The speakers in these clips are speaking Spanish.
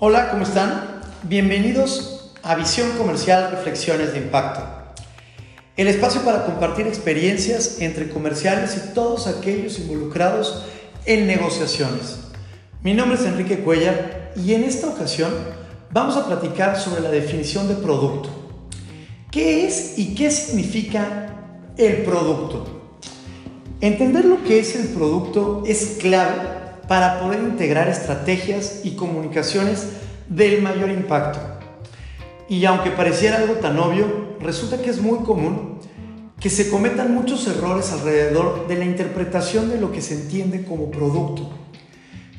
Hola, ¿cómo están? Bienvenidos a Visión Comercial Reflexiones de Impacto. El espacio para compartir experiencias entre comerciales y todos aquellos involucrados en negociaciones. Mi nombre es Enrique Cuellar y en esta ocasión vamos a platicar sobre la definición de producto. ¿Qué es y qué significa el producto? Entender lo que es el producto es clave para poder integrar estrategias y comunicaciones del mayor impacto. Y aunque pareciera algo tan obvio, resulta que es muy común que se cometan muchos errores alrededor de la interpretación de lo que se entiende como producto.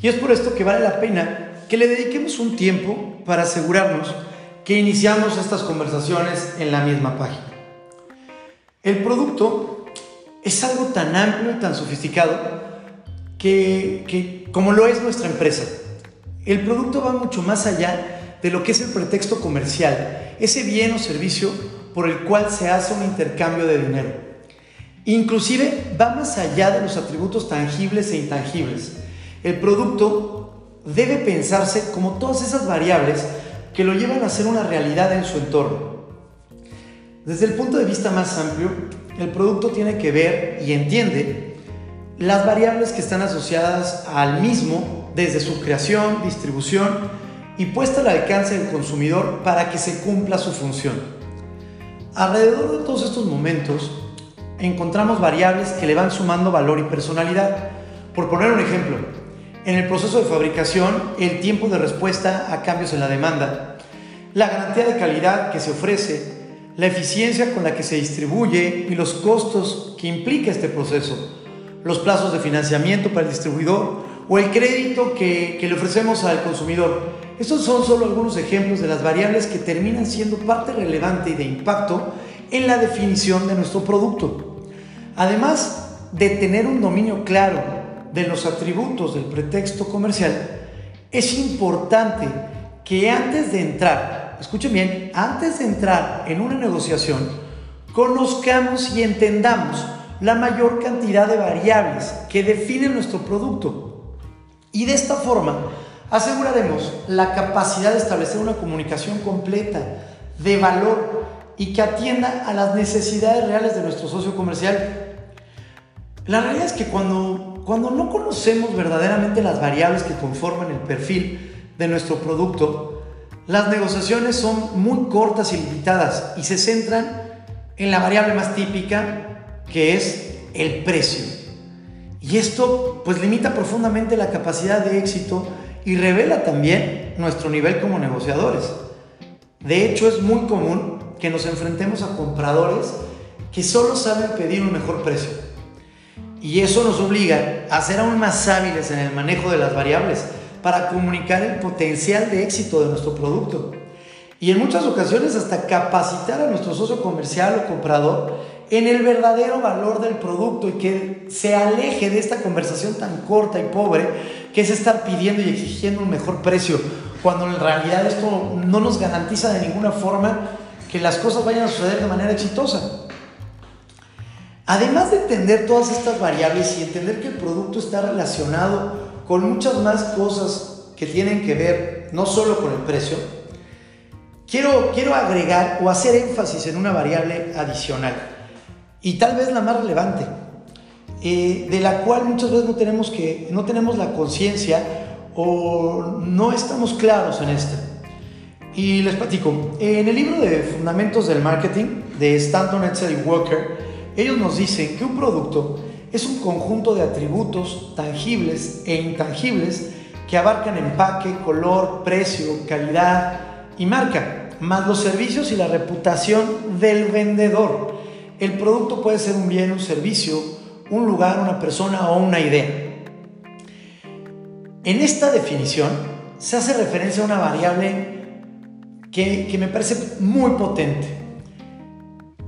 Y es por esto que vale la pena que le dediquemos un tiempo para asegurarnos que iniciamos estas conversaciones en la misma página. El producto es algo tan amplio y tan sofisticado que, como lo es nuestra empresa. El producto va mucho más allá de lo que es el pretexto comercial, ese bien o servicio por el cual se hace un intercambio de dinero. Inclusive va más allá de los atributos tangibles e intangibles. El producto debe pensarse como todas esas variables que lo llevan a ser una realidad en su entorno. Desde el punto de vista más amplio, el producto tiene que ver y entiende las variables que están asociadas al mismo desde su creación, distribución y puesta al alcance del consumidor para que se cumpla su función. Alrededor de todos estos momentos encontramos variables que le van sumando valor y personalidad. Por poner un ejemplo, en el proceso de fabricación, el tiempo de respuesta a cambios en la demanda, la garantía de calidad que se ofrece, la eficiencia con la que se distribuye y los costos que implica este proceso los plazos de financiamiento para el distribuidor o el crédito que, le ofrecemos al consumidor. Estos son solo algunos ejemplos de las variables que terminan siendo parte relevante y de impacto en la definición de nuestro producto. Además de tener un dominio claro de los atributos del pretexto comercial, es importante que antes de entrar, escuchen bien, antes de entrar en una negociación, conozcamos y entendamos la mayor cantidad de variables que definen nuestro producto. Y de esta forma aseguraremos la capacidad de establecer una comunicación completa, de valor y que atienda a las necesidades reales de nuestro socio comercial. La realidad es que cuando, cuando no conocemos verdaderamente las variables que conforman el perfil de nuestro producto, las negociaciones son muy cortas y limitadas y se centran en la variable más típica que es el precio. Y esto pues limita profundamente la capacidad de éxito y revela también nuestro nivel como negociadores. De hecho es muy común que nos enfrentemos a compradores que solo saben pedir un mejor precio. Y eso nos obliga a ser aún más hábiles en el manejo de las variables para comunicar el potencial de éxito de nuestro producto. Y en muchas ocasiones hasta capacitar a nuestro socio comercial o comprador en el verdadero valor del producto y que se aleje de esta conversación tan corta y pobre que es estar pidiendo y exigiendo un mejor precio, cuando en realidad esto no nos garantiza de ninguna forma que las cosas vayan a suceder de manera exitosa. Además de entender todas estas variables y entender que el producto está relacionado con muchas más cosas que tienen que ver no solo con el precio, quiero, quiero agregar o hacer énfasis en una variable adicional y tal vez la más relevante, eh, de la cual muchas veces no tenemos, que, no tenemos la conciencia o no estamos claros en esta. Y les platico, en el libro de Fundamentos del Marketing de Stanton, Edsel y Walker, ellos nos dicen que un producto es un conjunto de atributos tangibles e intangibles que abarcan empaque, color, precio, calidad y marca, más los servicios y la reputación del vendedor. El producto puede ser un bien, un servicio, un lugar, una persona o una idea. En esta definición se hace referencia a una variable que, me parece muy potente.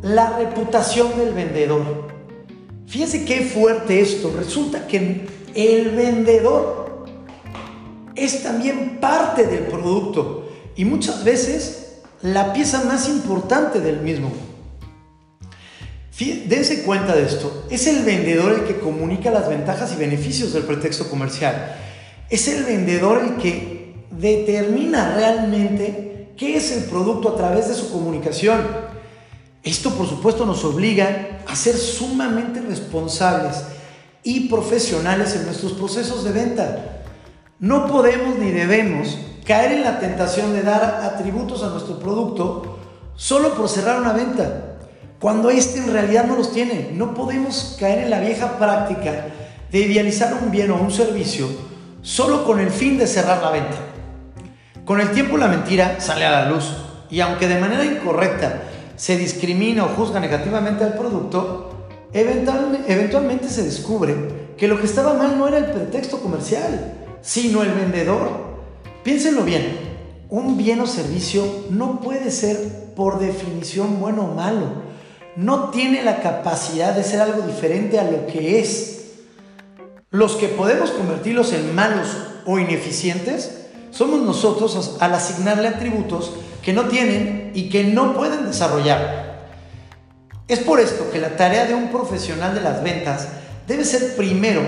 La reputación del vendedor. Fíjense qué fuerte esto. Resulta que el vendedor es también parte del producto y muchas veces la pieza más importante del mismo. Dense cuenta de esto. Es el vendedor el que comunica las ventajas y beneficios del pretexto comercial. Es el vendedor el que determina realmente qué es el producto a través de su comunicación. Esto por supuesto nos obliga a ser sumamente responsables y profesionales en nuestros procesos de venta. No podemos ni debemos caer en la tentación de dar atributos a nuestro producto solo por cerrar una venta, cuando éste en realidad no los tiene. No podemos caer en la vieja práctica de idealizar un bien o un servicio solo con el fin de cerrar la venta. Con el tiempo la mentira sale a la luz y aunque de manera incorrecta se discrimina o juzga negativamente al producto, eventualmente se descubre que lo que estaba mal no era el pretexto comercial, sino el vendedor. Piénsenlo bien, un bien o servicio no puede ser por definición bueno o malo. No tiene la capacidad de ser algo diferente a lo que es. Los que podemos convertirlos en malos o ineficientes somos nosotros al asignarle atributos que no tienen y que no pueden desarrollar. Es por esto que la tarea de un profesional de las ventas debe ser primero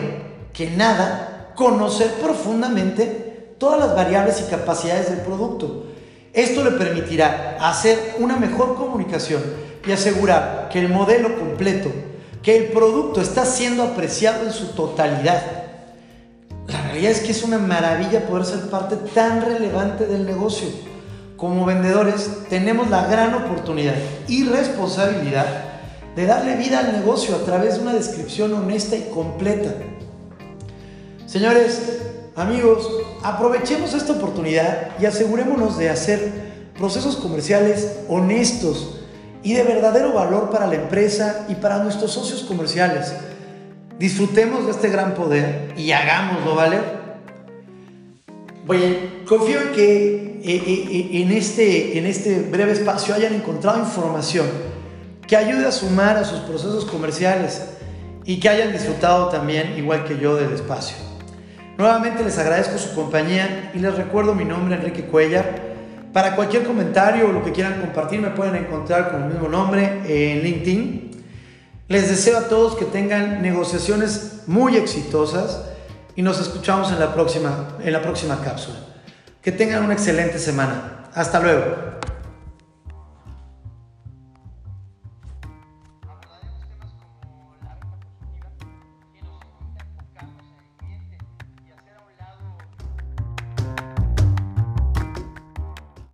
que nada conocer profundamente todas las variables y capacidades del producto. Esto le permitirá hacer una mejor comunicación y asegurar que el modelo completo, que el producto está siendo apreciado en su totalidad. La realidad es que es una maravilla poder ser parte tan relevante del negocio como vendedores tenemos la gran oportunidad y responsabilidad de darle vida al negocio a través de una descripción honesta y completa. Señores, amigos, aprovechemos esta oportunidad y asegurémonos de hacer procesos comerciales honestos y de verdadero valor para la empresa y para nuestros socios comerciales. Disfrutemos de este gran poder y hagámoslo, ¿vale? Bueno, confío en que eh, eh, eh, en este, en este breve espacio hayan encontrado información que ayude a sumar a sus procesos comerciales y que hayan disfrutado también, igual que yo, del espacio. Nuevamente les agradezco su compañía y les recuerdo mi nombre, Enrique Cuellar. Para cualquier comentario o lo que quieran compartir, me pueden encontrar con el mismo nombre en LinkedIn. Les deseo a todos que tengan negociaciones muy exitosas y nos escuchamos en la próxima, en la próxima cápsula. Que tengan una excelente semana. Hasta luego.